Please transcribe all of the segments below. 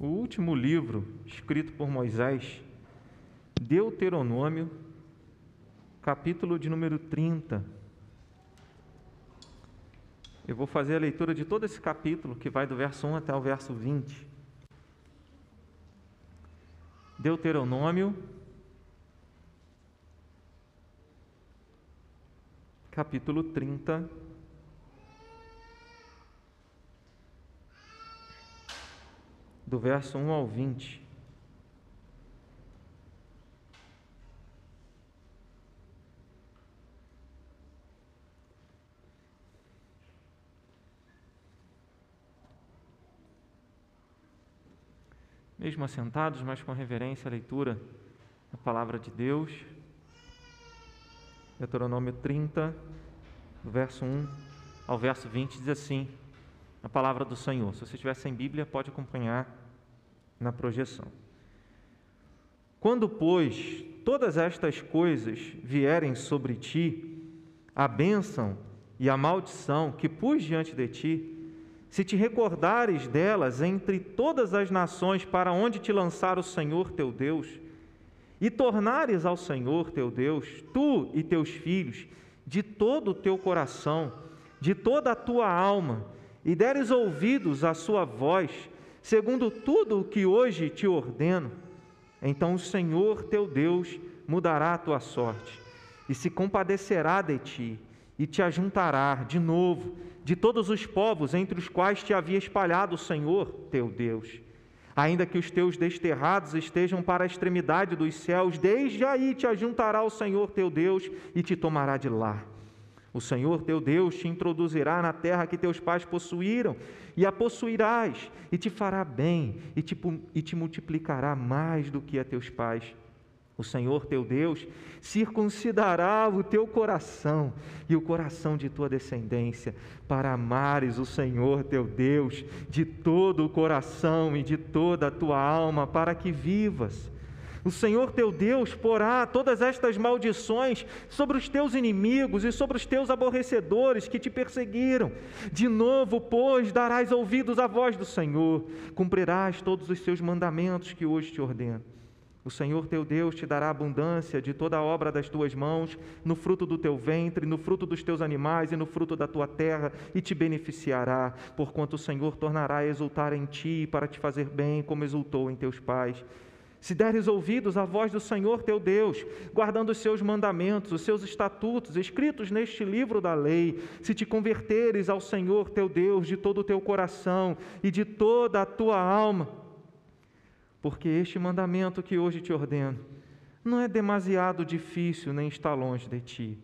o último livro escrito por Moisés, Deuteronômio, capítulo de número 30. Eu vou fazer a leitura de todo esse capítulo, que vai do verso 1 até o verso 20. Deuteronômio, capítulo 30. Do verso 1 ao 20. Mesmo assentados, mas com reverência à leitura da palavra de Deus. Deuteronômio 30, do verso 1 ao verso 20, diz assim: a palavra do Senhor. Se você estiver sem Bíblia, pode acompanhar na projeção. Quando, pois, todas estas coisas vierem sobre ti, a bênção e a maldição que pus diante de ti, se te recordares delas entre todas as nações para onde te lançar o Senhor teu Deus, e tornares ao Senhor teu Deus, tu e teus filhos, de todo o teu coração, de toda a tua alma, e deres ouvidos à sua voz, segundo tudo o que hoje te ordeno, então o Senhor teu Deus mudará a tua sorte, e se compadecerá de ti, e te ajuntará de novo de todos os povos entre os quais te havia espalhado o Senhor teu Deus Ainda que os teus desterrados estejam para a extremidade dos céus, desde aí te ajuntará o Senhor teu Deus e te tomará de lá. O Senhor teu Deus te introduzirá na terra que teus pais possuíram, e a possuirás, e te fará bem, e te, e te multiplicará mais do que a teus pais o Senhor teu Deus circuncidará o teu coração e o coração de tua descendência, para amares o Senhor teu Deus de todo o coração e de toda a tua alma, para que vivas. O Senhor teu Deus porá todas estas maldições sobre os teus inimigos e sobre os teus aborrecedores que te perseguiram. De novo, pois, darás ouvidos à voz do Senhor, cumprirás todos os seus mandamentos que hoje te ordeno o Senhor teu Deus te dará abundância de toda a obra das tuas mãos, no fruto do teu ventre, no fruto dos teus animais e no fruto da tua terra, e te beneficiará, porquanto o Senhor tornará a exultar em ti para te fazer bem, como exultou em teus pais. Se deres ouvidos à voz do Senhor teu Deus, guardando os seus mandamentos, os seus estatutos, escritos neste livro da lei, se te converteres ao Senhor teu Deus de todo o teu coração e de toda a tua alma, porque este mandamento que hoje te ordeno não é demasiado difícil nem está longe de ti.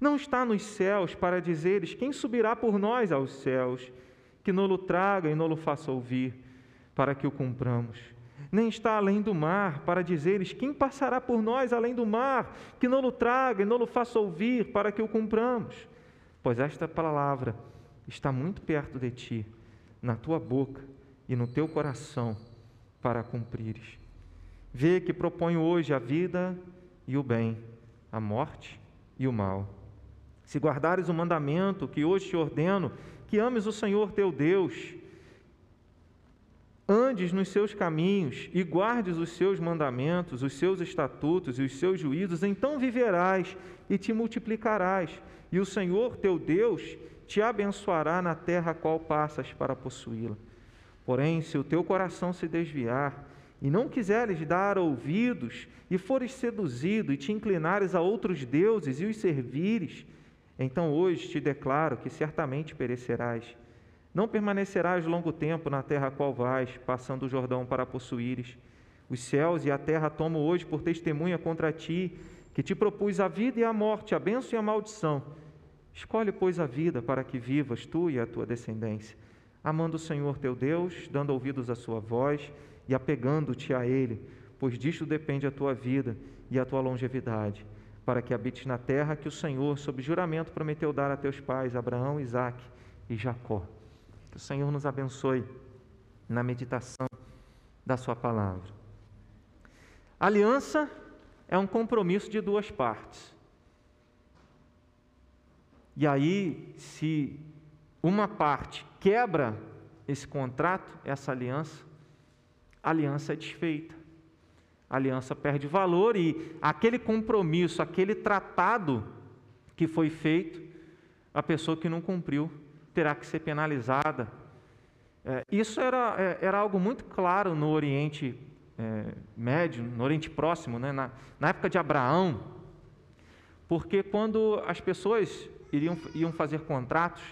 Não está nos céus para dizeres quem subirá por nós aos céus, que nolo traga e nolo faça ouvir, para que o cumpramos. Nem está além do mar para dizeres quem passará por nós além do mar, que nolo traga e nolo faça ouvir, para que o cumpramos. Pois esta palavra está muito perto de ti, na tua boca e no teu coração para cumprires. Vê que proponho hoje a vida e o bem, a morte e o mal. Se guardares o mandamento que hoje te ordeno, que ames o Senhor teu Deus, andes nos seus caminhos e guardes os seus mandamentos, os seus estatutos e os seus juízos, então viverás e te multiplicarás, e o Senhor teu Deus te abençoará na terra a qual passas para possuí-la. Porém, se o teu coração se desviar e não quiseres dar ouvidos, e fores seduzido e te inclinares a outros deuses e os servires, então hoje te declaro que certamente perecerás. Não permanecerás longo tempo na terra a qual vais, passando o Jordão para possuíres. Os céus e a terra tomo hoje por testemunha contra ti, que te propus a vida e a morte, a bênção e a maldição. Escolhe, pois, a vida para que vivas tu e a tua descendência amando o Senhor teu Deus, dando ouvidos à sua voz e apegando-te a Ele, pois disto depende a tua vida e a tua longevidade, para que habites na terra que o Senhor, sob juramento, prometeu dar a teus pais, Abraão, Isaque e Jacó. Que o Senhor nos abençoe na meditação da Sua palavra. aliança é um compromisso de duas partes. E aí, se uma parte quebra esse contrato, essa aliança, a aliança é desfeita. A aliança perde valor e aquele compromisso, aquele tratado que foi feito, a pessoa que não cumpriu terá que ser penalizada. É, isso era, é, era algo muito claro no Oriente é, Médio, no Oriente Próximo, né? na, na época de Abraão, porque quando as pessoas iriam, iam fazer contratos,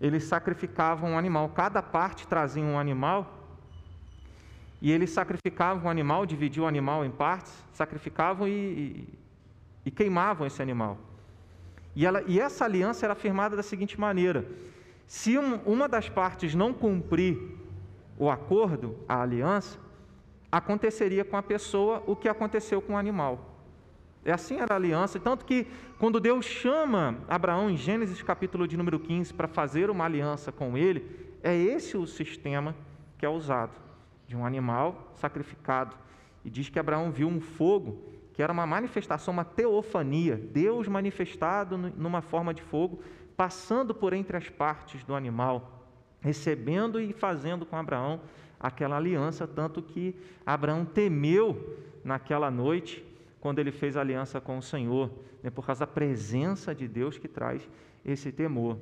eles sacrificavam um animal, cada parte trazia um animal e eles sacrificavam o animal, dividiam o animal em partes, sacrificavam e, e, e queimavam esse animal. E, ela, e, essa aliança era firmada da seguinte maneira: se um, uma das partes não cumprir o acordo, a aliança, aconteceria com a pessoa o que aconteceu com o animal. É assim era a aliança, tanto que quando Deus chama Abraão em Gênesis capítulo de número 15 para fazer uma aliança com ele, é esse o sistema que é usado de um animal sacrificado. E diz que Abraão viu um fogo que era uma manifestação, uma teofania, Deus manifestado numa forma de fogo, passando por entre as partes do animal, recebendo e fazendo com Abraão aquela aliança, tanto que Abraão temeu naquela noite, quando ele fez aliança com o Senhor, né, por causa da presença de Deus que traz esse temor.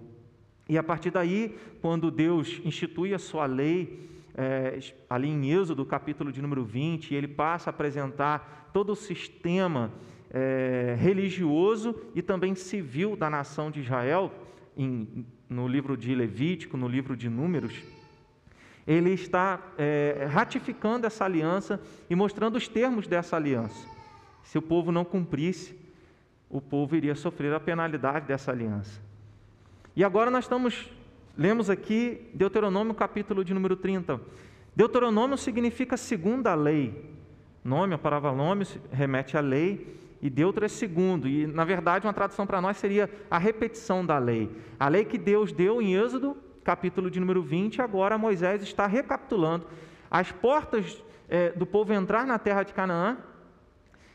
E a partir daí, quando Deus institui a sua lei, é, ali em Êxodo, capítulo de número 20, ele passa a apresentar todo o sistema é, religioso e também civil da nação de Israel, em, no livro de Levítico, no livro de Números. Ele está é, ratificando essa aliança e mostrando os termos dessa aliança. Se o povo não cumprisse, o povo iria sofrer a penalidade dessa aliança. E agora nós estamos Lemos aqui Deuteronômio capítulo de número 30. Deuteronômio significa segunda lei. Nome, a palavra nome remete à lei, e Deutero é segundo. E, na verdade, uma tradução para nós seria a repetição da lei. A lei que Deus deu em Êxodo, capítulo de número 20, agora Moisés está recapitulando. As portas é, do povo entrar na terra de Canaã,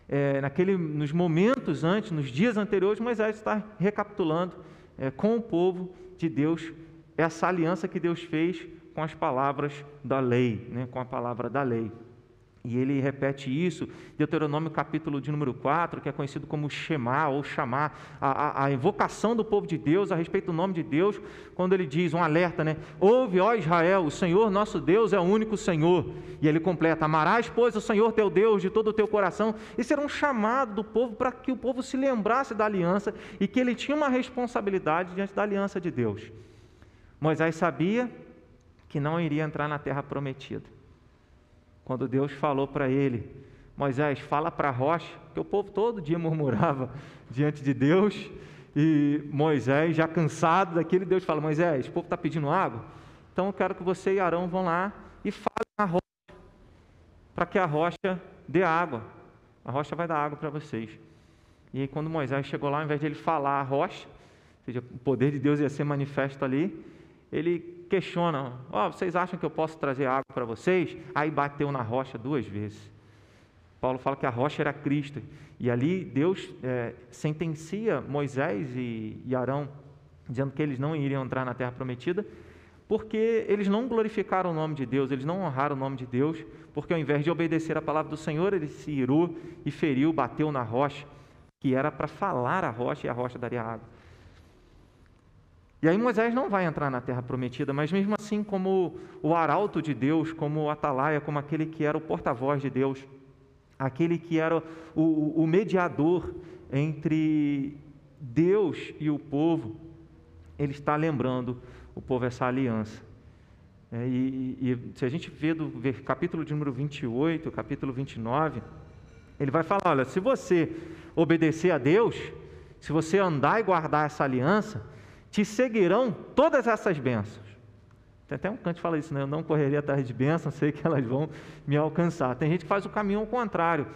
é, naquele, nos momentos antes, nos dias anteriores, Moisés está recapitulando é, com o povo de Deus essa aliança que Deus fez com as palavras da lei, né, com a palavra da lei. E ele repete isso, Deuteronômio capítulo de número 4, que é conhecido como Shema ou chamar, a, a, a, invocação do povo de Deus a respeito do nome de Deus, quando ele diz, um alerta, né? Ouve, ó Israel, o Senhor nosso Deus é o único Senhor. E ele completa, amarás, pois, o Senhor teu Deus de todo o teu coração. Isso era um chamado do povo para que o povo se lembrasse da aliança e que ele tinha uma responsabilidade diante da aliança de Deus. Moisés sabia que não iria entrar na terra prometida. Quando Deus falou para ele, Moisés, fala para a rocha, que o povo todo dia murmurava diante de Deus, e Moisés, já cansado daquele, Deus fala: Moisés, o povo está pedindo água, então eu quero que você e Arão vão lá e falem na rocha, para que a rocha dê água. A rocha vai dar água para vocês. E aí, quando Moisés chegou lá, ao invés de ele falar a rocha, ou seja, o poder de Deus ia ser manifesto ali, ele questiona: oh, vocês acham que eu posso trazer água para vocês? Aí bateu na rocha duas vezes. Paulo fala que a rocha era Cristo. E ali Deus é, sentencia Moisés e, e Arão, dizendo que eles não iriam entrar na terra prometida, porque eles não glorificaram o nome de Deus, eles não honraram o nome de Deus, porque ao invés de obedecer a palavra do Senhor, ele se irou e feriu, bateu na rocha, que era para falar a rocha e a rocha daria água. E aí Moisés não vai entrar na terra prometida, mas mesmo assim, como o arauto de Deus, como o atalaia, como aquele que era o porta-voz de Deus, aquele que era o, o, mediador entre Deus e o povo, ele está lembrando o povo essa aliança. É, e, e, se a gente vê do capítulo de número 28, capítulo 29, ele vai falar: olha, se você obedecer a Deus, se você andar e guardar essa aliança, te seguirão todas essas bênçãos. Tem até um canto que fala isso, né? Eu não correria atrás de bênçãos, sei que elas vão me alcançar. Tem gente que faz o caminho ao contrário,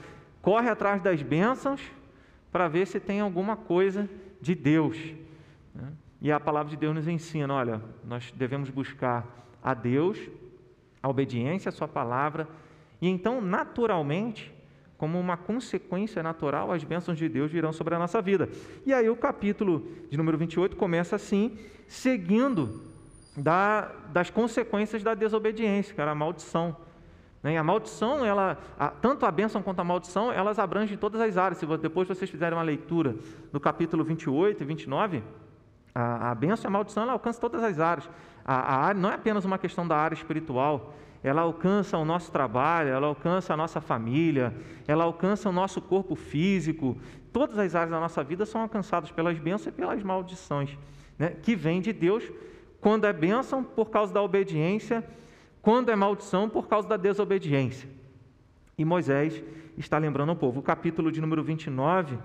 corre atrás das bênçãos para ver se tem alguma coisa de Deus. Né? E a palavra de Deus nos ensina: olha, nós devemos buscar a Deus, a obediência à Sua palavra, e então, naturalmente, como uma consequência natural, as bênçãos de Deus virão sobre a nossa vida. E aí o capítulo de número 28 começa assim, seguindo da, das consequências da desobediência, que era a maldição. Né? A maldição, ela, a, tanto a bênção quanto a maldição, elas abrangem todas as áreas. Se depois vocês fizerem uma leitura do capítulo 28 e 29, a, a bênção e a maldição ela alcança todas as áreas. A, a não é apenas uma questão da área espiritual, ela alcança o nosso trabalho, ela alcança a nossa família, ela alcança o nosso corpo físico. Todas as áreas da nossa vida são alcançadas pelas bênçãos e pelas maldições, né? que vêm de Deus, quando é bênção por causa da obediência, quando é maldição por causa da desobediência. E Moisés está lembrando ao povo. O capítulo de número 29,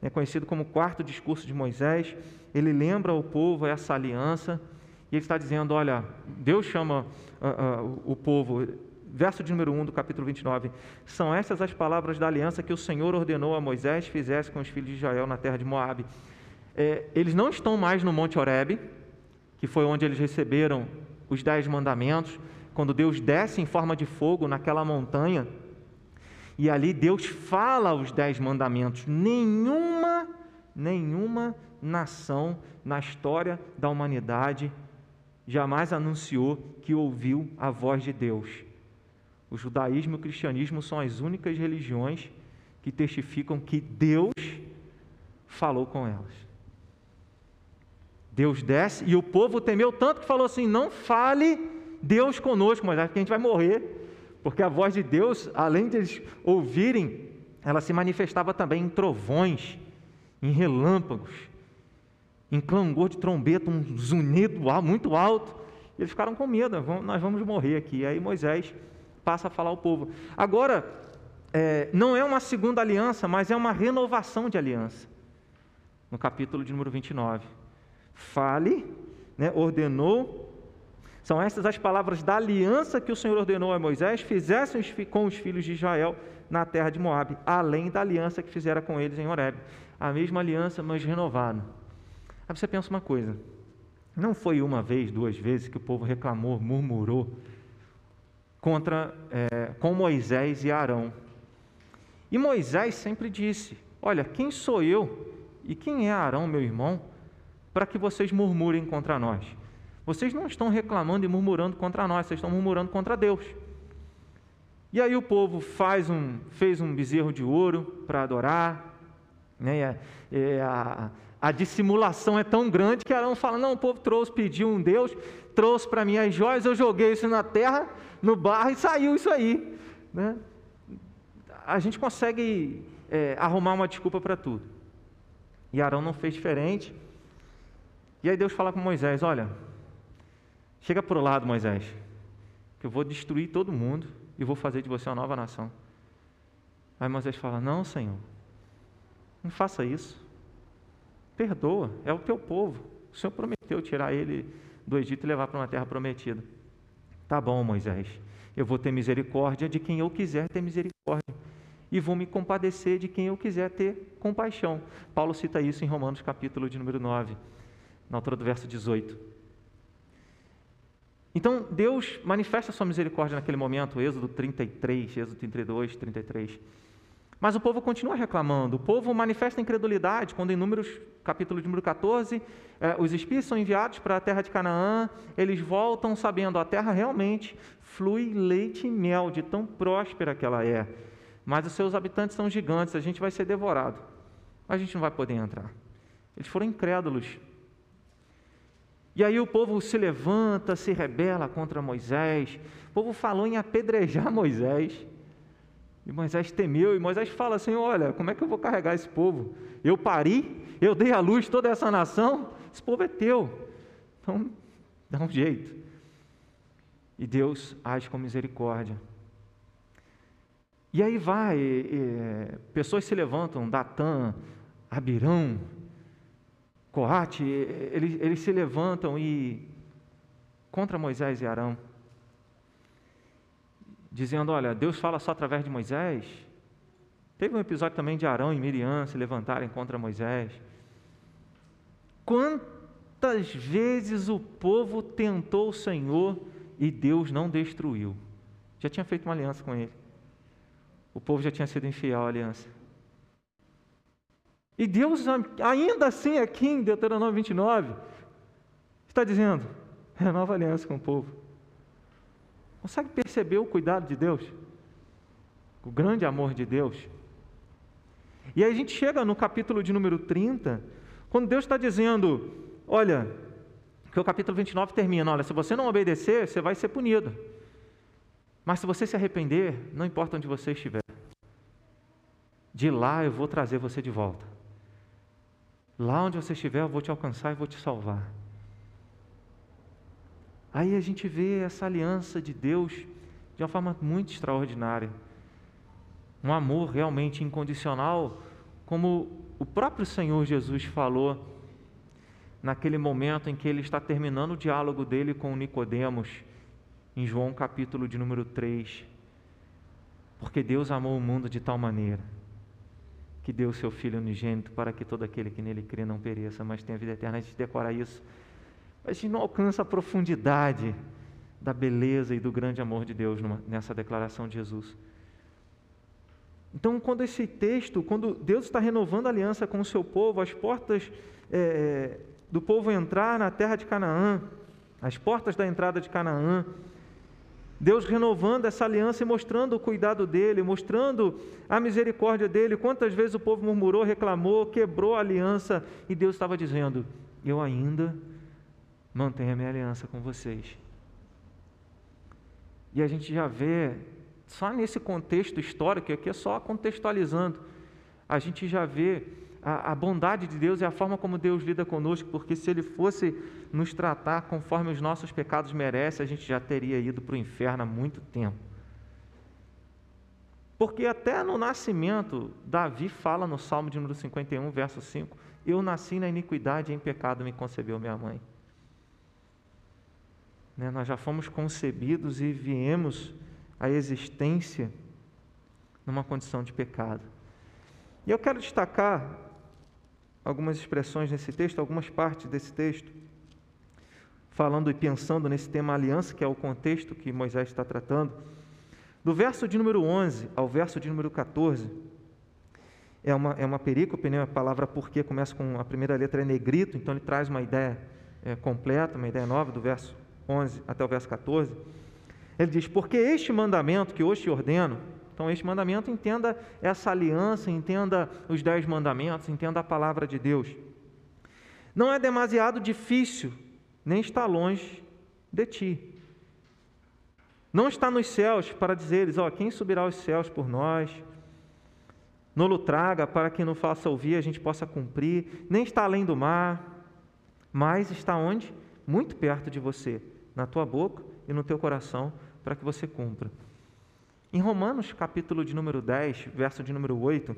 é conhecido como quarto discurso de Moisés, ele lembra ao povo essa aliança e ele está dizendo: olha, Deus chama uh, uh, o povo, verso de número 1 do capítulo 29, são essas as palavras da aliança que o Senhor ordenou a Moisés fizesse com os filhos de Israel na terra de Moabe. É, eles não estão mais no Monte Horebe, que foi onde eles receberam os dez mandamentos, quando Deus desce em forma de fogo naquela montanha, e ali Deus fala os dez mandamentos. Nenhuma, nenhuma nação na história da humanidade jamais anunciou que ouviu a voz de Deus. O judaísmo e o cristianismo são as únicas religiões que testificam que Deus falou com elas. Deus desce e o povo temeu tanto que falou assim: não fale Deus conosco, mas porque a gente vai morrer. Porque a voz de Deus, além de eles ouvirem, ela se manifestava também em trovões, em relâmpagos em clangor de trombeta, um zunido muito alto. Eles ficaram com medo, nós vamos morrer aqui. Aí Moisés passa a falar ao povo. Agora, é, não é uma segunda aliança, mas é uma renovação de aliança. No capítulo de número 29. Fale, né, ordenou. São estas as palavras da aliança que o Senhor ordenou a Moisés, fizessem com os filhos de Israel na terra de Moabe, além da aliança que fizera com eles em Horeb. A mesma aliança, mas renovada. Aí você pensa uma coisa: não foi uma vez, duas vezes que o povo reclamou, murmurou contra é, com Moisés e Arão. E Moisés sempre disse: Olha, quem sou eu e quem é Arão, meu irmão, para que vocês murmurem contra nós? Vocês não estão reclamando e murmurando contra nós, vocês estão murmurando contra Deus. E aí o povo faz um, fez um bezerro de ouro para adorar, né? E a, e a, a dissimulação é tão grande que Arão fala: Não, o povo trouxe, pediu um Deus, trouxe para mim as joias, eu joguei isso na terra, no barro e saiu isso aí. Né? A gente consegue é, arrumar uma desculpa para tudo. E Arão não fez diferente. E aí Deus fala com Moisés: Olha, chega para o lado, Moisés, que eu vou destruir todo mundo e vou fazer de você uma nova nação. Aí Moisés fala: Não, Senhor, não faça isso. Perdoa, é o teu povo. O Senhor prometeu tirar ele do Egito e levar para uma terra prometida. Tá bom, Moisés, eu vou ter misericórdia de quem eu quiser ter misericórdia. E vou me compadecer de quem eu quiser ter compaixão. Paulo cita isso em Romanos capítulo de número 9, na altura do verso 18. Então, Deus manifesta a sua misericórdia naquele momento, Êxodo 33, Êxodo 32, 33. Mas o povo continua reclamando, o povo manifesta incredulidade quando, em Números, capítulo de número 14, eh, os espias são enviados para a terra de Canaã, eles voltam sabendo a terra realmente flui leite e mel, de tão próspera que ela é. Mas os seus habitantes são gigantes, a gente vai ser devorado, a gente não vai poder entrar. Eles foram incrédulos. E aí o povo se levanta, se rebela contra Moisés, o povo falou em apedrejar Moisés. E Moisés temeu, e Moisés fala assim: Olha, como é que eu vou carregar esse povo? Eu pari, eu dei à luz toda essa nação, esse povo é teu. Então, dá um jeito. E Deus age com misericórdia. E aí vai, e, pessoas se levantam, Datã, Abirão, Coate, eles, eles se levantam e contra Moisés e Arão dizendo: Olha, Deus fala só através de Moisés. Teve um episódio também de Arão e Miriam se levantarem contra Moisés. Quantas vezes o povo tentou o Senhor e Deus não destruiu? Já tinha feito uma aliança com ele. O povo já tinha sido infiel à aliança. E Deus, ainda assim, aqui em Deuteronômio 29, está dizendo: renova a aliança com o povo. Consegue perceber o cuidado de Deus? o grande amor de Deus. E aí a gente chega no capítulo de número 30, quando Deus está dizendo: olha, que o capítulo 29 termina: olha, se você não obedecer, você vai ser punido. Mas se você se arrepender, não importa onde você estiver, de lá eu vou trazer você de volta. Lá onde você estiver, eu vou te alcançar e vou te salvar. Aí a gente vê essa aliança de Deus de uma forma muito extraordinária. Um amor realmente incondicional, como o próprio Senhor Jesus falou naquele momento em que ele está terminando o diálogo dele com Nicodemos, em João capítulo de número 3. Porque Deus amou o mundo de tal maneira que deu seu Filho unigênito para que todo aquele que nele crê não pereça, mas tenha vida eterna. A gente decora isso, a gente não alcança a profundidade da beleza e do grande amor de Deus numa, nessa declaração de Jesus. Então, quando esse texto, quando Deus está renovando a aliança com o seu povo, as portas é, do povo entrar na terra de Canaã, as portas da entrada de Canaã, Deus renovando essa aliança e mostrando o cuidado dele, mostrando a misericórdia dele. Quantas vezes o povo murmurou, reclamou, quebrou a aliança e Deus estava dizendo: Eu ainda mantenho a minha aliança com vocês. E a gente já vê, só nesse contexto histórico, aqui é só contextualizando, a gente já vê a, a, bondade de Deus e a forma como Deus lida conosco, porque se Ele fosse nos tratar conforme os nossos pecados merecem, a gente já teria ido para o inferno há muito tempo. Porque até no nascimento, Davi fala no Salmo de número 51, verso 5: Eu nasci na iniquidade e em pecado me concebeu minha mãe. Né, nós já fomos concebidos e viemos à existência numa condição de pecado. E eu quero destacar algumas expressões nesse texto, algumas partes desse texto, falando e pensando nesse tema aliança, que é o contexto que Moisés está tratando. Do verso de número 11 ao verso de número 14, é uma, é uma perícope, né? a palavra porque começa com a primeira letra é negrito, então ele traz uma ideia é, completa, uma ideia nova, do verso 11 até o verso 14. Ele diz: Porque este mandamento que hoje te ordeno, então, este mandamento, entenda essa aliança, entenda os dez mandamentos, entenda a palavra de Deus. Não é demasiado difícil, nem está longe de ti. Não está nos céus para dizeres, ó, quem subirá aos céus por nós? Nolo traga para que não faça ouvir, a gente possa cumprir. Nem está além do mar, mas está onde? Muito perto de você, na tua boca e no teu coração, para que você cumpra. Em Romanos, capítulo de número 10, verso de número 8,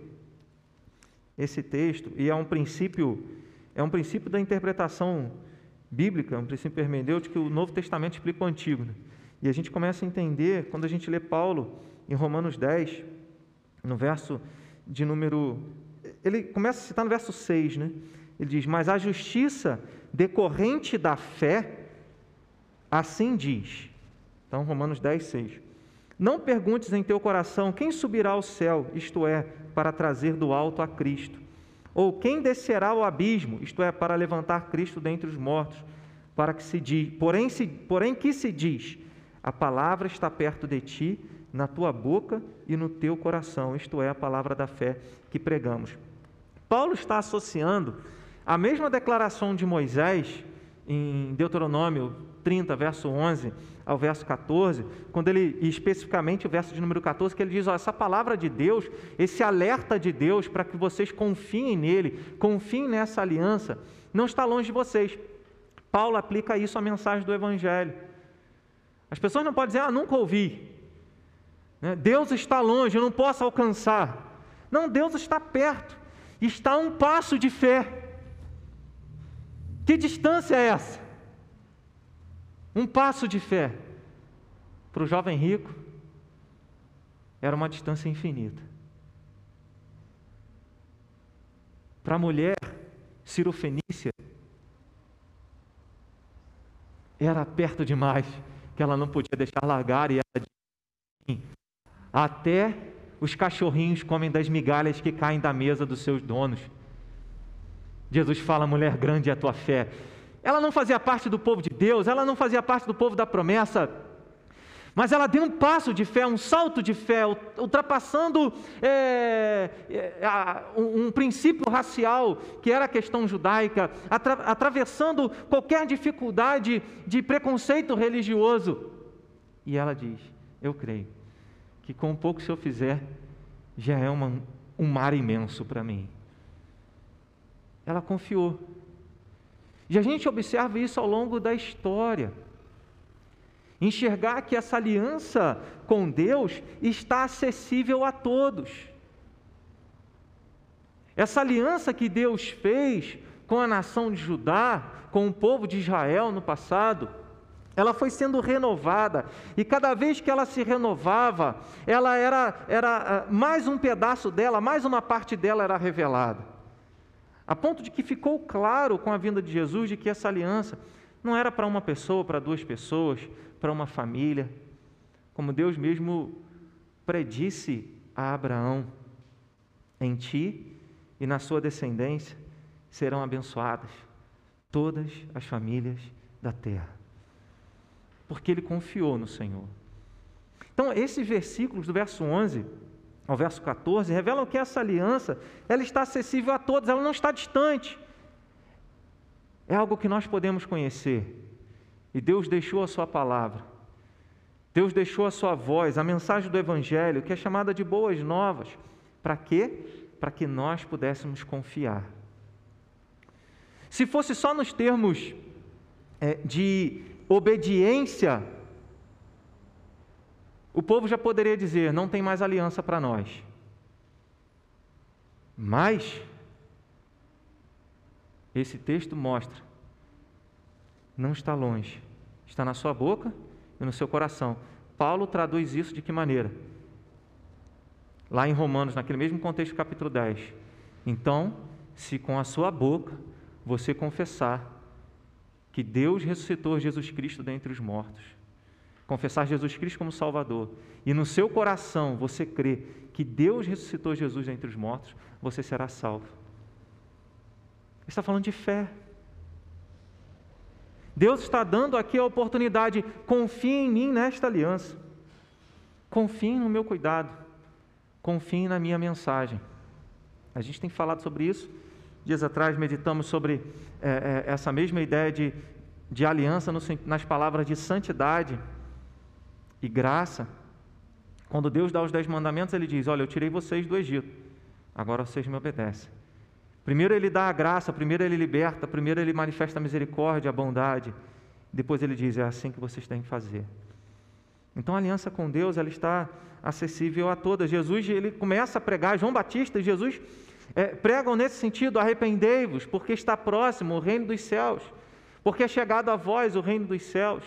esse texto, e é um princípio, é um princípio da interpretação bíblica, um princípio hermenêutico que o Novo Testamento explica o Antigo. Né? E a gente começa a entender quando a gente lê Paulo em Romanos 10, no verso de número. Ele começa a citar no verso 6, né? Ele diz: Mas a justiça decorrente da fé, assim diz. Então, Romanos 10, 6. Não perguntes em teu coração quem subirá ao céu, isto é, para trazer do alto a Cristo, ou quem descerá ao abismo, isto é, para levantar Cristo dentre os mortos, para que se diz, porém, se, porém que se diz, a palavra está perto de ti, na tua boca e no teu coração, isto é, a palavra da fé que pregamos. Paulo está associando a mesma declaração de Moisés em Deuteronômio 30, verso 11 ao verso 14, quando ele, especificamente o verso de número 14, que ele diz: ó, essa palavra de Deus, esse alerta de Deus para que vocês confiem nele, confiem nessa aliança, não está longe de vocês. Paulo aplica isso à mensagem do Evangelho. As pessoas não podem dizer, ah, nunca ouvi. Né? Deus está longe, eu não posso alcançar. Não, Deus está perto, está a um passo de fé. Que distância é essa? Um passo de fé. Para o jovem rico, era uma distância infinita. Para a mulher cirofenícia, era perto demais, que ela não podia deixar largar e ela disse, até os cachorrinhos comem das migalhas que caem da mesa dos seus donos. Jesus fala, mulher grande é a tua fé. Ela não fazia parte do povo de Deus, ela não fazia parte do povo da promessa, Mas ela deu um passo de fé, um salto de fé, ultrapassando é, é, um, um, princípio racial, que era a questão judaica, atra, atravessando qualquer dificuldade de preconceito religioso. E ela diz: Eu creio que com o pouco que eu fizer, já é uma, um mar imenso para mim. Ela confiou. E a gente observa isso ao longo da história. Enxergar que essa aliança com Deus está acessível a todos. Essa aliança que Deus fez com a nação de Judá, com o povo de Israel no passado, ela foi sendo renovada, e cada vez que ela se renovava, ela era, era ah, mais um pedaço dela, mais uma parte dela era revelada. A ponto de que ficou claro com a vinda de Jesus de que essa aliança não era para uma pessoa, para duas pessoas, para uma família, como Deus mesmo predisse a Abraão: em ti e na sua descendência serão abençoadas todas as famílias da terra. Porque ele confiou no Senhor. Então, esses versículos do verso 11 ao verso 14 revelam que essa aliança, ela está acessível a todos, ela não está distante. É algo que nós podemos conhecer. E Deus deixou a sua palavra. Deus deixou a sua voz, a mensagem do Evangelho, que é chamada de boas novas. Para quê? Para que nós pudéssemos confiar. Se fosse só nos termos é, de obediência, o povo já poderia dizer: não tem mais aliança para nós. Mas, esse texto mostra, não está longe está na sua boca e no seu coração. Paulo traduz isso de que maneira? Lá em Romanos, naquele mesmo contexto, capítulo 10. Então, se com a sua boca você confessar que Deus ressuscitou Jesus Cristo dentre os mortos, confessar Jesus Cristo como Salvador, e no seu coração você crê que Deus ressuscitou Jesus dentre os mortos, você será salvo. Está falando de fé. Deus está dando aqui a oportunidade, confiem em mim nesta aliança, confiem no meu cuidado, confiem na minha mensagem. A gente tem falado sobre isso. Dias atrás meditamos sobre é, é, essa mesma ideia de, de aliança no, nas palavras de santidade e graça. Quando Deus dá os dez mandamentos, Ele diz: Olha, eu tirei vocês do Egito, agora vocês me obedecem. Primeiro ele dá a graça, primeiro ele liberta, primeiro ele manifesta a misericórdia, a bondade. Depois ele diz: é assim que vocês têm que fazer. Então a aliança com Deus ela está acessível a todas. Jesus ele começa a pregar, João Batista e Jesus é, pregam nesse sentido: arrependei-vos, porque está próximo o reino dos céus, porque é chegado a vós o reino dos céus.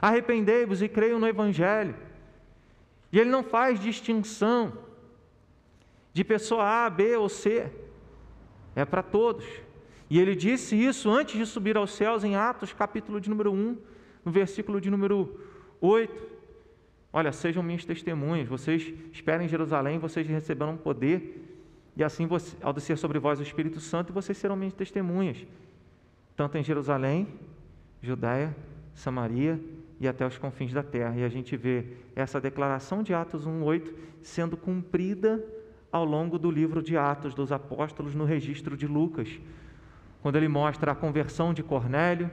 Arrependei-vos e creiam no Evangelho. E ele não faz distinção de pessoa A, B ou C é para todos. E ele disse isso antes de subir aos céus em Atos, capítulo de número 1, no versículo de número 8. Olha, sejam minhas testemunhas, vocês esperem em Jerusalém, vocês receberão poder, e assim, ao descer sobre vós o Espírito Santo, vocês serão minhas testemunhas, tanto em Jerusalém, Judéia, Samaria e até os confins da terra. E a gente vê essa declaração de Atos 1:8 sendo cumprida ao longo do livro de Atos dos Apóstolos, no registro de Lucas, quando ele mostra a conversão de Cornélio,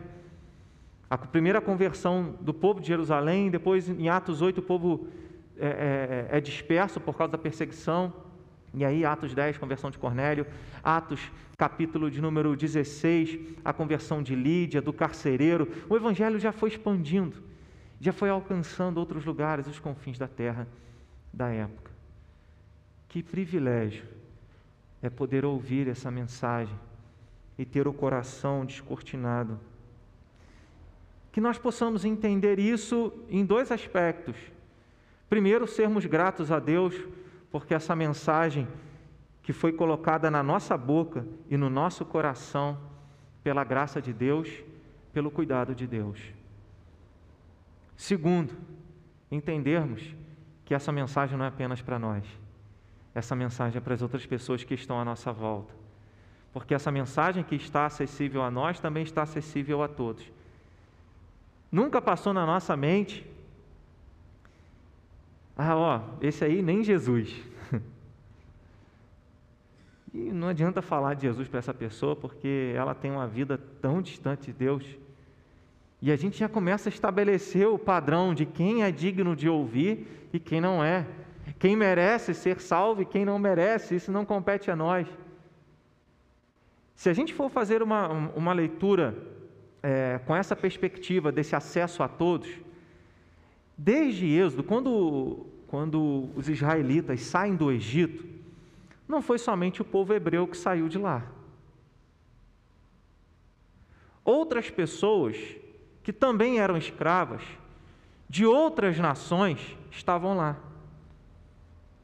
a primeira conversão do povo de Jerusalém, depois em Atos 8 o povo é, é, é disperso por causa da perseguição, e aí Atos 10, conversão de Cornélio, Atos capítulo de número 16, a conversão de Lídia, do carcereiro, o evangelho já foi expandindo, já foi alcançando outros lugares, os confins da terra da época. Que privilégio é poder ouvir essa mensagem e ter o coração descortinado. Que nós possamos entender isso em dois aspectos. Primeiro, sermos gratos a Deus, porque essa mensagem que foi colocada na nossa boca e no nosso coração, pela graça de Deus, pelo cuidado de Deus. Segundo, entendermos que essa mensagem não é apenas para nós essa mensagem para as outras pessoas que estão à nossa volta. Porque essa mensagem que está acessível a nós também está acessível a todos. Nunca passou na nossa mente Ah, ó, esse aí nem Jesus. E não adianta falar de Jesus para essa pessoa, porque ela tem uma vida tão distante de Deus. E a gente já começa a estabelecer o padrão de quem é digno de ouvir e quem não é. Quem merece ser salvo e quem não merece, isso não compete a nós. Se a gente for fazer uma, uma leitura é, com essa perspectiva desse acesso a todos, desde Êxodo, quando, quando os israelitas saem do Egito, não foi somente o povo hebreu que saiu de lá. Outras pessoas que também eram escravas de outras nações estavam lá.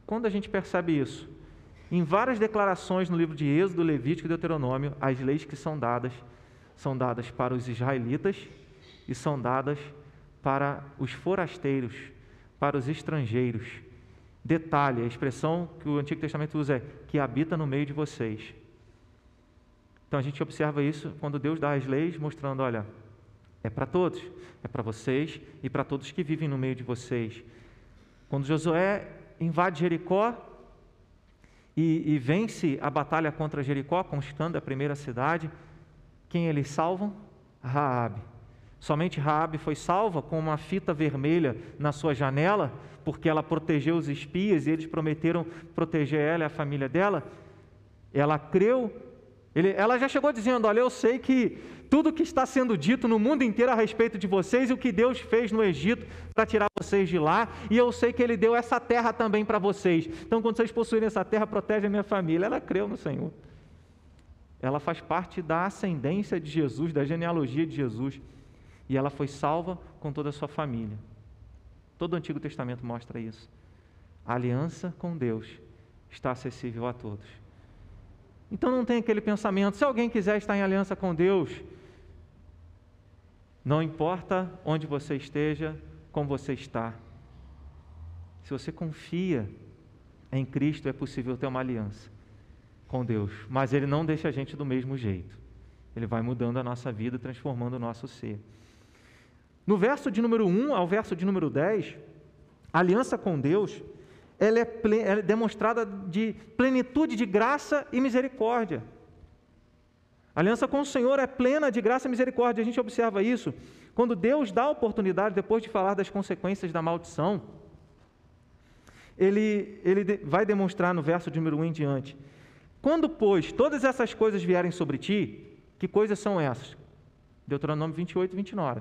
Quando a gente percebe isso? Em várias declarações no livro de Êxodo, Levítico e Deuteronômio, as leis que são dadas são dadas para os israelitas e são dadas para os forasteiros, para os estrangeiros. Detalhe, a expressão que o Antigo Testamento usa é que habita no meio de vocês. Então a gente observa isso quando Deus dá as leis, mostrando: olha, é para todos, é para vocês e para todos que vivem no meio de vocês. Quando Josué invade Jericó e, e vence a batalha contra Jericó, conquistando a primeira cidade, quem eles salvam? Raabe. Somente Raabe foi salva com uma fita vermelha na sua janela, porque ela protegeu os espias e eles prometeram proteger ela e a família dela. Ela creu. Ele, ela já chegou dizendo: Olha, eu sei que tudo que está sendo dito no mundo inteiro a respeito de vocês e o que Deus fez no Egito para tirar vocês de lá, e eu sei que Ele deu essa terra também para vocês. Então, quando vocês possuírem essa terra, protege a minha família. Ela creu no Senhor. Ela faz parte da ascendência de Jesus, da genealogia de Jesus e ela foi salva com toda a sua família. Todo o Antigo Testamento mostra isso. A aliança com Deus está acessível a todos. Então não tem aquele pensamento, se alguém quiser estar em aliança com Deus, não importa onde você esteja, como você está. Se você confia em Cristo, é possível ter uma aliança com Deus, mas Ele não deixa a gente do mesmo jeito. Ele vai mudando a nossa vida, transformando o nosso ser. No verso de número 1 ao verso de número 10, a aliança com Deus ela é, ela é demonstrada de plenitude de graça e misericórdia. A aliança com o Senhor é plena de graça e misericórdia. A gente observa isso quando Deus dá a oportunidade, depois de falar das consequências da maldição, ele, ele vai demonstrar no verso de número 1 em diante. Quando, pois, todas essas coisas vierem sobre ti, que coisas são essas? Deuteronômio 28, 29.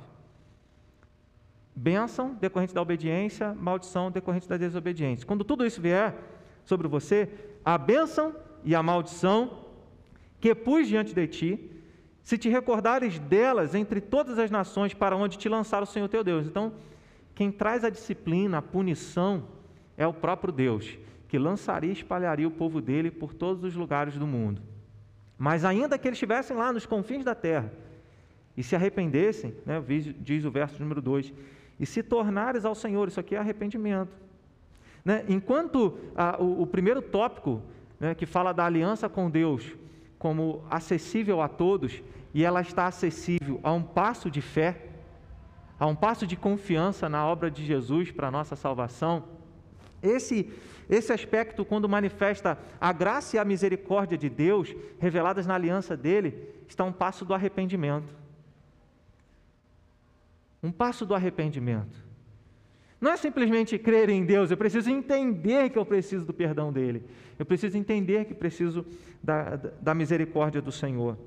Bênção decorrente da obediência, maldição decorrente da desobediência. Quando tudo isso vier sobre você, a bênção e a maldição que pus diante de ti, se te recordares delas entre todas as nações para onde te lançar o Senhor teu Deus. Então, quem traz a disciplina, a punição, é o próprio Deus, que lançaria e espalharia o povo dele por todos os lugares do mundo. Mas ainda que eles estivessem lá nos confins da terra e se arrependessem, né, diz o verso número 2, e se tornares ao Senhor. Isso aqui é arrependimento. Né? Enquanto ah, o, o, primeiro tópico, né, que fala da aliança com Deus como acessível a todos, e ela está acessível a um passo de fé, a um passo de confiança na obra de Jesus para a nossa salvação, esse, esse aspecto, quando manifesta a graça e a misericórdia de Deus reveladas na aliança dele, está um passo do arrependimento um passo do arrependimento. Não é simplesmente crer em Deus, eu preciso entender que eu preciso do perdão dele. Eu preciso entender que preciso da, da misericórdia do Senhor.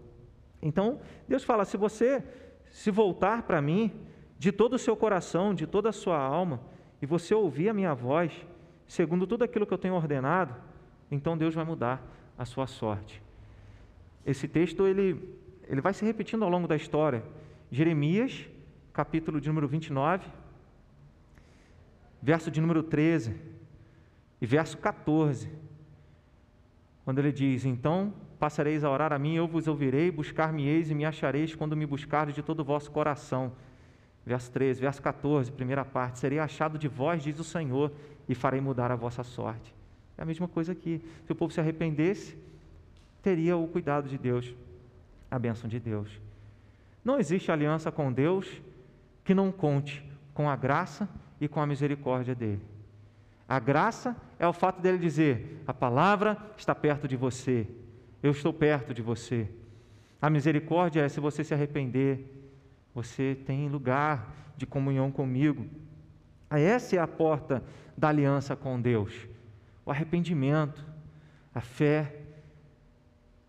Então, Deus fala: se você se voltar para mim de todo o seu coração, de toda a sua alma, e você ouvir a minha voz, segundo tudo aquilo que eu tenho ordenado, então Deus vai mudar a sua sorte. Esse texto ele, ele vai se repetindo ao longo da história. Jeremias capítulo de número 29, verso de número 13 e verso 14, quando ele diz: Então passareis a orar a mim, eu vos ouvirei, buscar-me-eis e me achareis quando me buscardes de todo o vosso coração. Verso 13, verso 14, primeira parte: Serei achado de vós, diz o Senhor, e farei mudar a vossa sorte. É a mesma coisa aqui. Se o povo se arrependesse, teria o cuidado de Deus, a bênção de Deus. Não existe aliança com Deus que não conte com a graça e com a misericórdia dele. A graça é o fato dele dizer: a palavra está perto de você, eu estou perto de você. A misericórdia é se você se arrepender, você tem lugar de comunhão comigo. Essa é a porta da aliança com Deus. O arrependimento, a fé,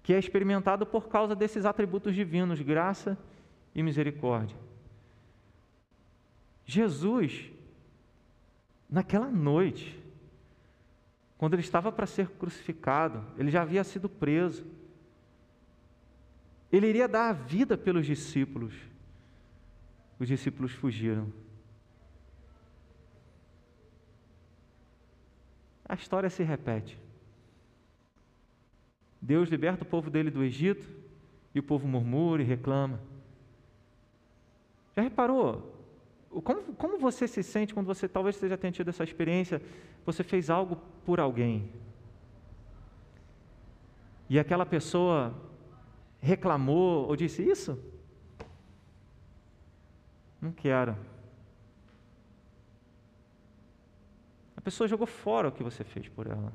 que é experimentado por causa desses atributos divinos, graça e misericórdia. Jesus, naquela noite, quando ele estava para ser crucificado, ele já havia sido preso. Ele iria dar a vida pelos discípulos. Os discípulos fugiram. A história se repete. Deus liberta o povo dele do Egito e o povo murmura e reclama. Já reparou? Como, como você se sente quando você talvez já tenha tido essa experiência? Você fez algo por alguém e aquela pessoa reclamou ou disse: Isso? Não quero. A pessoa jogou fora o que você fez por ela.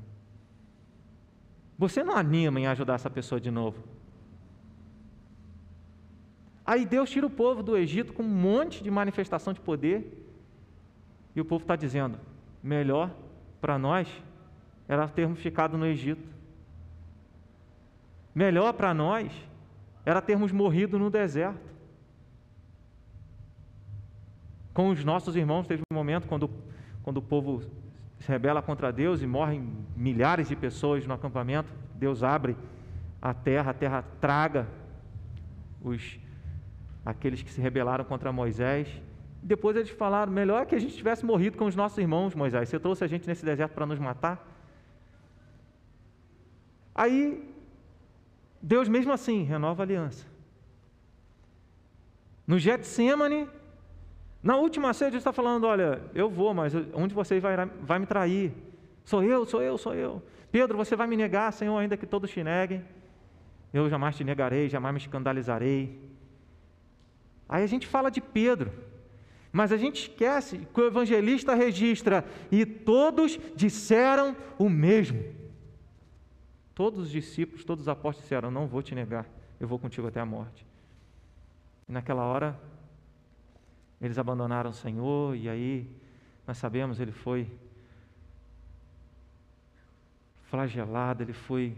Você não anima em ajudar essa pessoa de novo. Aí Deus tira o povo do Egito com um monte de manifestação de poder. E o povo está dizendo: melhor para nós era termos ficado no Egito. Melhor para nós era termos morrido no deserto. Com os nossos irmãos, teve um momento quando, quando o povo se rebela contra Deus e morrem milhares de pessoas no acampamento. Deus abre a terra, a terra traga os aqueles que se rebelaram contra Moisés. Depois eles falaram: melhor que a gente tivesse morrido com os nossos irmãos, Moisés. Você trouxe a gente nesse deserto para nos matar? Aí, Deus mesmo assim renova a aliança. No Getsemane, na última ceia, Deus está falando: olha, eu vou, mas onde você vai, vai me trair? Sou eu, sou eu, sou eu. Pedro, você vai me negar, Senhor, ainda que todos te neguem. Eu jamais te negarei, jamais me escandalizarei. Aí a gente fala de Pedro, mas a gente esquece que o evangelista registra e todos disseram o mesmo. Todos os discípulos, todos os apóstolos disseram: Não vou te negar, eu vou contigo até a morte. E naquela hora, eles abandonaram o Senhor, e aí nós sabemos, ele foi flagelado, ele foi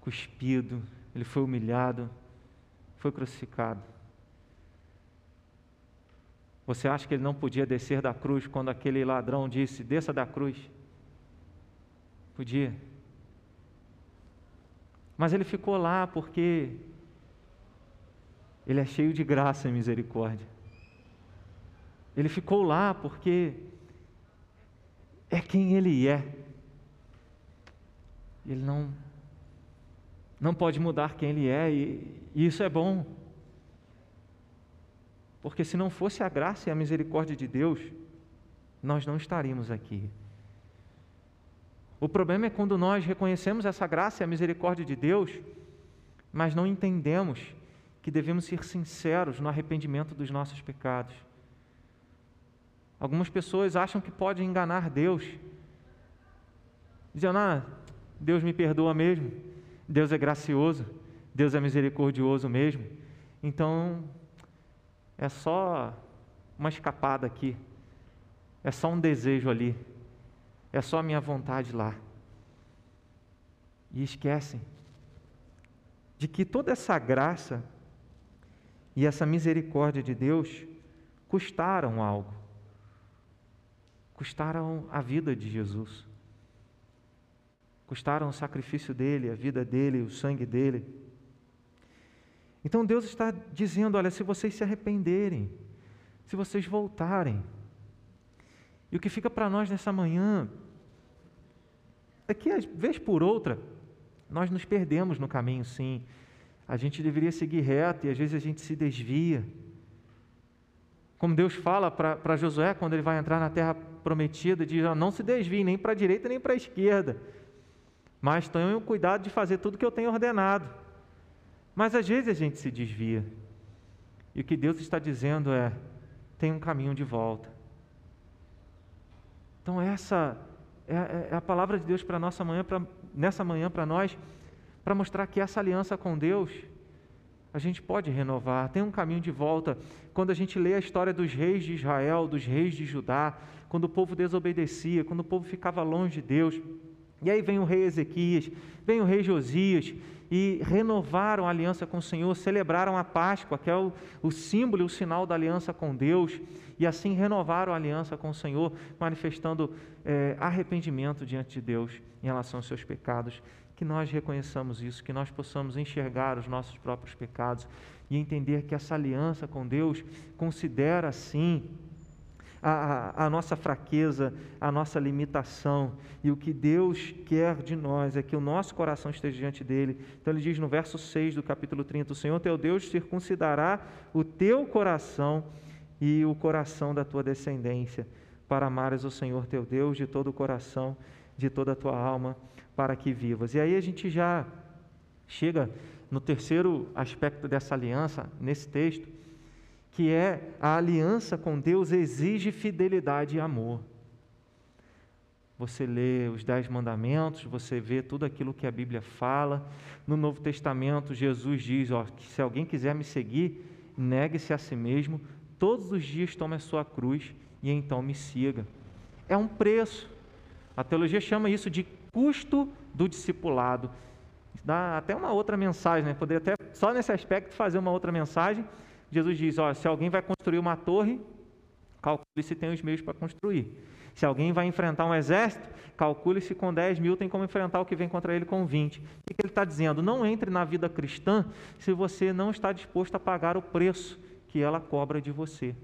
cuspido, ele foi humilhado, foi crucificado. Você acha que ele não podia descer da cruz quando aquele ladrão disse: desça da cruz? Podia. Mas ele ficou lá porque ele é cheio de graça e misericórdia. Ele ficou lá porque é quem ele é. Ele não não pode mudar quem ele é e, e isso é bom. Porque se não fosse a graça e a misericórdia de Deus, nós não estaríamos aqui. O problema é quando nós reconhecemos essa graça e a misericórdia de Deus, mas não entendemos que devemos ser sinceros no arrependimento dos nossos pecados. Algumas pessoas acham que podem enganar Deus, dizendo: Ah, Deus me perdoa mesmo, Deus é gracioso, Deus é misericordioso mesmo, então é só uma escapada aqui, é só um desejo ali, é só a minha vontade lá. E esquecem de que toda essa graça e essa misericórdia de Deus custaram algo, custaram a vida de Jesus, custaram o sacrifício dele, a vida dele, o sangue dele. Então Deus está dizendo: olha, se vocês se arrependerem, se vocês voltarem. E o que fica para nós nessa manhã é que, vez por outra, nós nos perdemos no caminho, sim. A gente deveria seguir reto e às vezes a gente se desvia. Como Deus fala para Josué quando ele vai entrar na terra prometida, diz: não se desvie nem para a direita nem para a esquerda, mas tenham cuidado de fazer tudo o que eu tenho ordenado. Mas às vezes a gente se desvia. E o que Deus está dizendo é: tem um caminho de volta. Então, essa é, é, é a palavra de Deus para nossa manhã, pra, nessa manhã para nós, para mostrar que essa aliança com Deus a gente pode renovar, tem um caminho de volta. Quando a gente lê a história dos reis de Israel, dos reis de Judá, quando o povo desobedecia, quando o povo ficava longe de Deus, e aí vem o rei Ezequias, vem o rei Josias, e renovaram a aliança com o Senhor, celebraram a Páscoa, que é o, o símbolo e o sinal da aliança com Deus, e assim renovaram a aliança com o Senhor, manifestando é, arrependimento diante de Deus em relação aos seus pecados. Que nós reconheçamos isso, que nós possamos enxergar os nossos próprios pecados e entender que essa aliança com Deus considera, sim, a, a, nossa fraqueza, a nossa limitação. E o que Deus quer de nós é que o nosso coração esteja diante dele. Então ele diz no verso 6 do capítulo 30: O Senhor teu Deus circuncidará o teu coração e o coração da tua descendência, para amares o Senhor teu Deus de todo o coração, de toda a tua alma, para que vivas. E aí a gente já chega no terceiro aspecto dessa aliança, nesse texto, que é a aliança com Deus exige fidelidade e amor. Você lê os Dez Mandamentos, você vê tudo aquilo que a Bíblia fala. No Novo Testamento, Jesus diz: ó, que se alguém quiser me seguir, negue-se a si mesmo, todos os dias tome a sua cruz e então me siga. É um preço. A teologia chama isso de custo do discipulado. Dá até uma outra mensagem, né? Poderia até, só nesse aspecto, fazer uma outra mensagem Jesus diz: ó, se alguém vai construir uma torre, calcule se tem os meios para construir. Se alguém vai enfrentar um exército, calcule se com 10 mil tem como enfrentar o que vem contra ele com 20. O que ele está dizendo? Não entre na vida cristã se você não está disposto a pagar o preço que ela cobra de você.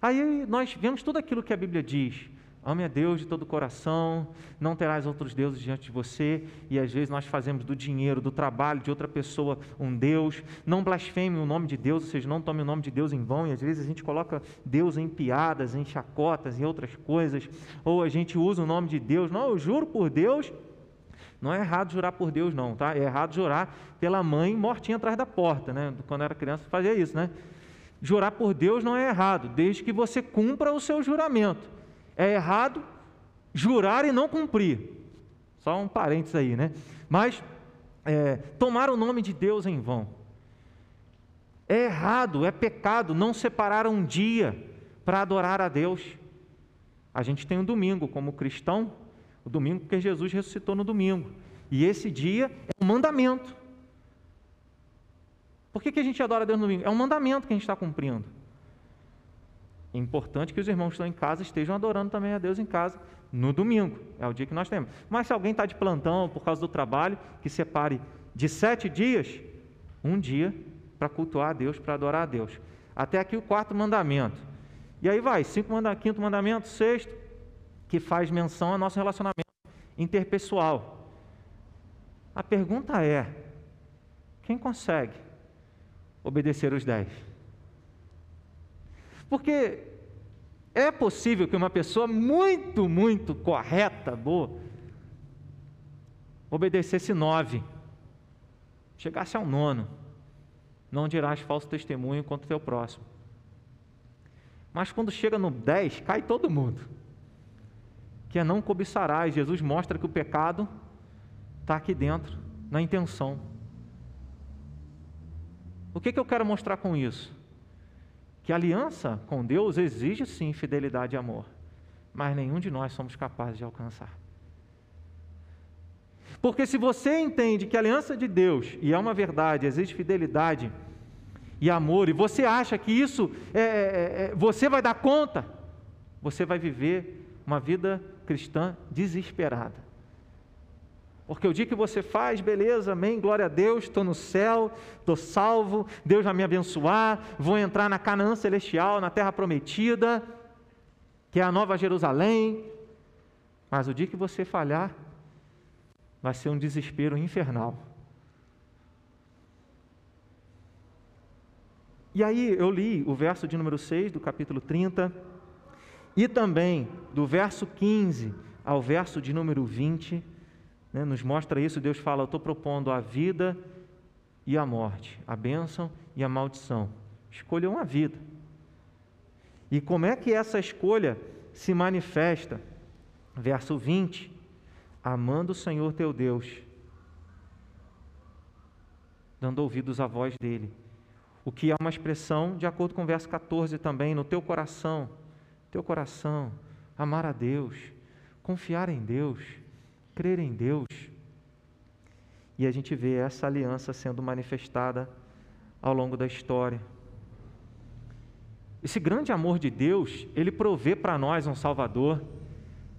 Aí nós vemos tudo aquilo que a Bíblia diz. Ame a Deus de todo o coração, não terás outros deuses diante de você, e às vezes nós fazemos do dinheiro, do trabalho de outra pessoa um Deus. Não blasfeme o nome de Deus, ou seja, não tome o nome de Deus em vão, e às vezes a gente coloca Deus em piadas, em chacotas, em outras coisas, ou a gente usa o nome de Deus. Não, eu juro por Deus. Não é errado jurar por Deus, não, tá? É errado jurar pela mãe mortinha atrás da porta, né? Quando era criança fazia isso, né? Jurar por Deus não é errado, desde que você cumpra o seu juramento. É errado jurar e não cumprir. Só um parênteses aí, né? Mas é, tomar o nome de Deus em vão. É errado, é pecado não separar um dia para adorar a Deus. A gente tem um domingo como cristão, o domingo porque Jesus ressuscitou no domingo. E esse dia é um mandamento. Por que, que a gente adora a Deus no domingo? É um mandamento que a gente está cumprindo. É importante que os irmãos que estão em casa estejam adorando também a Deus em casa no domingo. É o dia que nós temos. Mas se alguém está de plantão por causa do trabalho, que separe de sete dias, um dia para cultuar a Deus, para adorar a Deus. Até aqui o quarto mandamento. E aí vai, cinco manda, quinto mandamento, sexto, que faz menção ao nosso relacionamento interpessoal. A pergunta é: quem consegue obedecer os dez? Porque é possível que uma pessoa muito, muito correta, boa, obedecesse nove, chegasse ao nono, não dirás falso testemunho contra o teu próximo. Mas quando chega no dez, cai todo mundo. Que é não cobiçarás. Jesus mostra que o pecado está aqui dentro, na intenção. O que, que eu quero mostrar com isso? Que aliança com Deus exige sim fidelidade e amor, mas nenhum de nós somos capazes de alcançar. Porque se você entende que a aliança de Deus, e é uma verdade, exige fidelidade e amor, e você acha que isso é, é, é, você vai dar conta, você vai viver uma vida cristã desesperada. Porque o dia que você faz, beleza, amém, glória a Deus, estou no céu, estou salvo, Deus vai me abençoar, vou entrar na Canaã celestial, na terra prometida, que é a nova Jerusalém. Mas o dia que você falhar, vai ser um desespero infernal. E aí eu li o verso de número 6 do capítulo 30, e também do verso 15 ao verso de número 20 né, nos mostra isso. Deus fala: Eu estou propondo a vida e a morte, a bênção e a maldição. Escolham a vida. E como é que essa escolha se manifesta, verso 20, amando o Senhor teu Deus, dando ouvidos à voz dele. O que é uma expressão, de acordo com o verso 14 também, no teu coração, teu coração, amar a Deus, confiar em Deus, crer em Deus. E a gente vê essa aliança sendo manifestada ao longo da história. Esse grande amor de Deus, ele provê para nós um Salvador,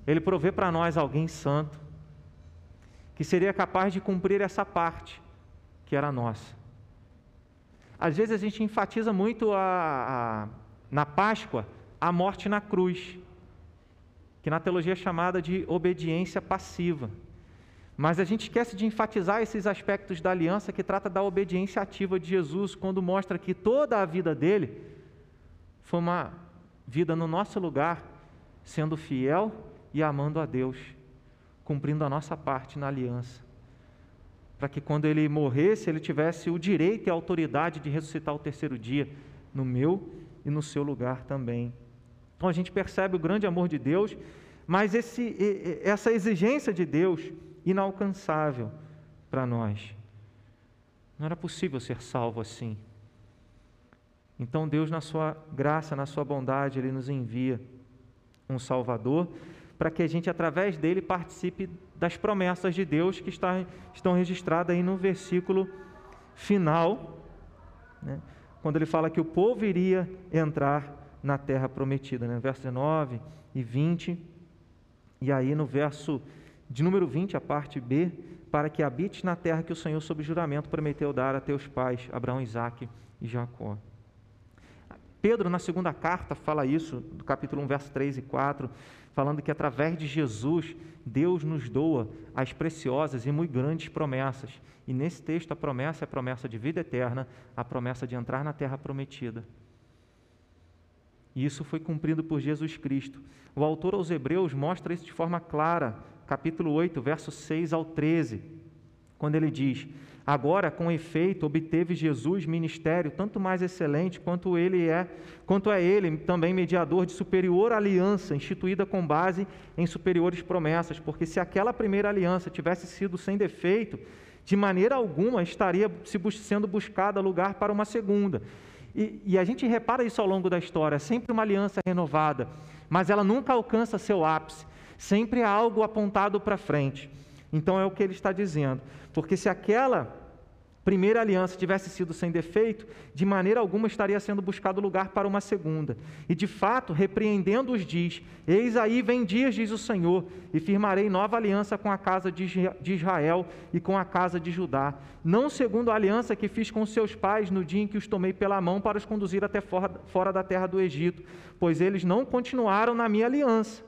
ele provê para nós alguém santo, que seria capaz de cumprir essa parte que era nossa. Às vezes a gente enfatiza muito a, a, na Páscoa a morte na cruz, que na teologia é chamada de obediência passiva. Mas a gente esquece de enfatizar esses aspectos da aliança que trata da obediência ativa de Jesus, quando mostra que toda a vida dele foi uma vida no nosso lugar, sendo fiel e amando a Deus, cumprindo a nossa parte na aliança. Para que quando ele morresse, ele tivesse o direito e a autoridade de ressuscitar o terceiro dia, no meu e no seu lugar também. Então a gente percebe o grande amor de Deus, mas esse, essa exigência de Deus inalcançável para nós. Não era possível ser salvo assim. Então Deus, na sua graça, na sua bondade, Ele nos envia um Salvador para que a gente, através dele, participe das promessas de Deus que está, estão registradas aí no versículo final, né? quando ele fala que o povo iria entrar na terra prometida, né? verso 19 e 20, e aí no verso de número 20, a parte B, para que habites na terra que o Senhor, sob juramento, prometeu dar a teus pais, Abraão, Isaque e Jacó. Pedro, na segunda carta, fala isso, do capítulo 1, verso 3 e 4, falando que através de Jesus, Deus nos doa as preciosas e muito grandes promessas. E nesse texto, a promessa é a promessa de vida eterna, a promessa de entrar na terra prometida. E isso foi cumprido por Jesus Cristo. O autor aos Hebreus mostra isso de forma clara, capítulo 8, versos 6 ao 13, quando ele diz: Agora, com efeito, obteve Jesus ministério tanto mais excelente quanto ele é, quanto é ele também mediador de superior aliança, instituída com base em superiores promessas, porque se aquela primeira aliança tivesse sido sem defeito, de maneira alguma estaria se sendo buscada lugar para uma segunda. E, e, a gente repara isso ao longo da história, sempre uma aliança renovada, mas ela nunca alcança seu ápice, sempre há algo apontado para frente. Então é o que ele está dizendo. Porque se aquela primeira aliança tivesse sido sem defeito, de maneira alguma estaria sendo buscado lugar para uma segunda. E de fato, repreendendo-os, diz: Eis aí vem dias, diz o Senhor, e firmarei nova aliança com a casa de Israel e com a casa de Judá, não segundo a aliança que fiz com seus pais no dia em que os tomei pela mão para os conduzir até fora, da terra do Egito, pois eles não continuaram na minha aliança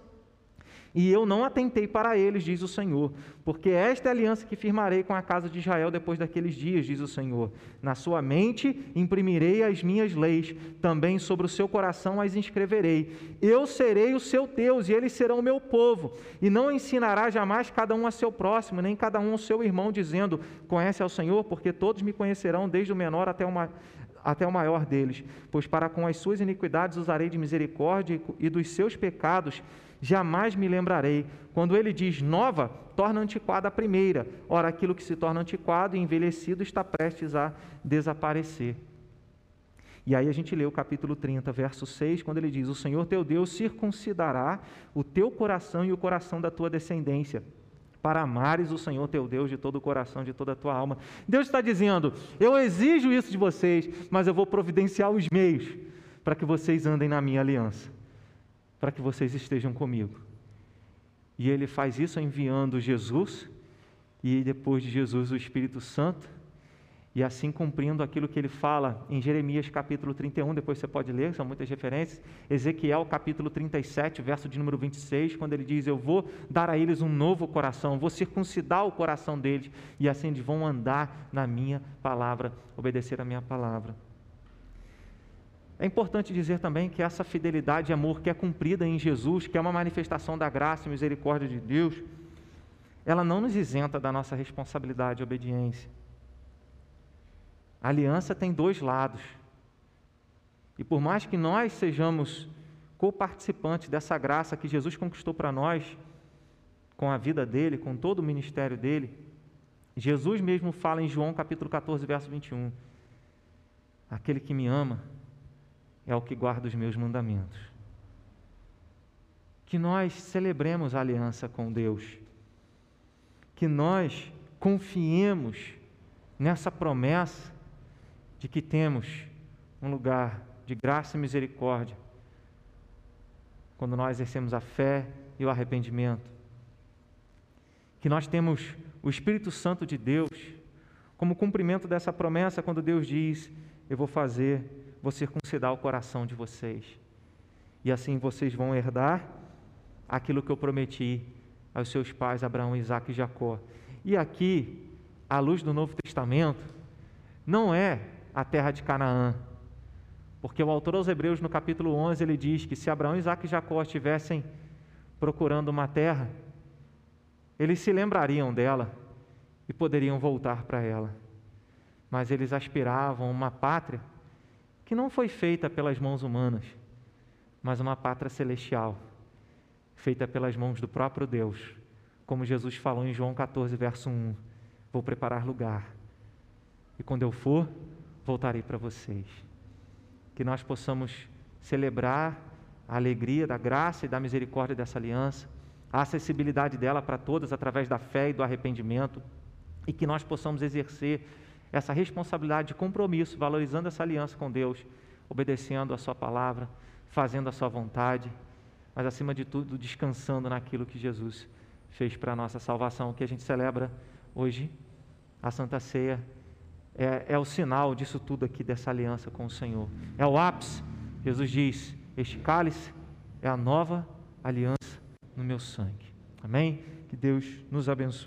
e eu não atentei para eles, diz o Senhor, porque esta é a aliança que firmarei com a casa de Israel depois daqueles dias, diz o Senhor. Na sua mente imprimirei as minhas leis, também sobre o seu coração as inscreverei. Eu serei o seu Deus e eles serão o meu povo. E não ensinará jamais cada um a seu próximo, nem cada um ao seu irmão, dizendo: Conhece ao Senhor, porque todos me conhecerão, desde o menor até o maior até o maior deles, pois para com as suas iniquidades usarei de misericórdia e dos seus pecados jamais me lembrarei. Quando ele diz nova, torna antiquada a primeira. Ora, aquilo que se torna antiquado e envelhecido está prestes a desaparecer. E aí a gente lê o capítulo 30, verso 6, quando ele diz: O Senhor teu Deus circuncidará o teu coração e o coração da tua descendência, para amares o Senhor teu Deus de todo o coração, de toda a tua alma. Deus está dizendo: Eu exijo isso de vocês, mas eu vou providenciar os meios para que vocês andem na minha aliança para que vocês estejam comigo. E ele faz isso enviando Jesus e depois de Jesus o Espírito Santo, e assim cumprindo aquilo que ele fala em Jeremias capítulo 31, depois você pode ler, são muitas referências, Ezequiel capítulo 37, verso de número 26, quando ele diz: Eu vou dar a eles um novo coração, vou circuncidar o coração deles, e assim eles vão andar na minha palavra, obedecer a minha palavra. É importante dizer também que essa fidelidade e amor que é cumprida em Jesus, que é uma manifestação da graça e misericórdia de Deus, ela não nos isenta da nossa responsabilidade e obediência. A aliança tem dois lados. E por mais que nós sejamos coparticipantes dessa graça que Jesus conquistou para nós, com a vida dele, com todo o ministério dele. Jesus mesmo fala em João capítulo 14, verso 21. Aquele que me ama é o que guarda os meus mandamentos. Que nós celebremos a aliança com Deus. Que nós confiemos nessa promessa de que temos um lugar de graça e misericórdia quando nós exercemos a fé e o arrependimento. Que nós temos o Espírito Santo de Deus como cumprimento dessa promessa quando Deus diz: Eu vou fazer, vou circuncidar o coração de vocês. E assim vocês vão herdar aquilo que eu prometi aos seus pais, Abraão, Isaac e Jacó. E aqui, à luz do Novo Testamento, não é a terra de Canaã, porque o autor aos Hebreus, no capítulo 11, ele diz que se Abraão, Isaac e Jacó estivessem procurando uma terra, eles se lembrariam dela e poderiam voltar para ela. Mas eles aspiravam uma pátria que não foi feita pelas mãos humanas, mas uma pátria celestial, feita pelas mãos do próprio Deus, como Jesus falou em João 14, verso 1: Vou preparar lugar, e quando eu for, voltarei para vocês. Que nós possamos celebrar a alegria da graça e da misericórdia dessa aliança, a acessibilidade dela para todas através da fé e do arrependimento, e que nós possamos exercer essa responsabilidade de compromisso, valorizando essa aliança com Deus, obedecendo a Sua palavra, fazendo a Sua vontade, mas acima de tudo, descansando naquilo que Jesus fez para a nossa salvação, que a gente celebra hoje, a Santa Ceia é, é o sinal disso tudo aqui, dessa aliança com o Senhor. É o ápice. Jesus diz: Este cálice é a nova aliança no meu sangue. Amém? Que Deus nos abençoe.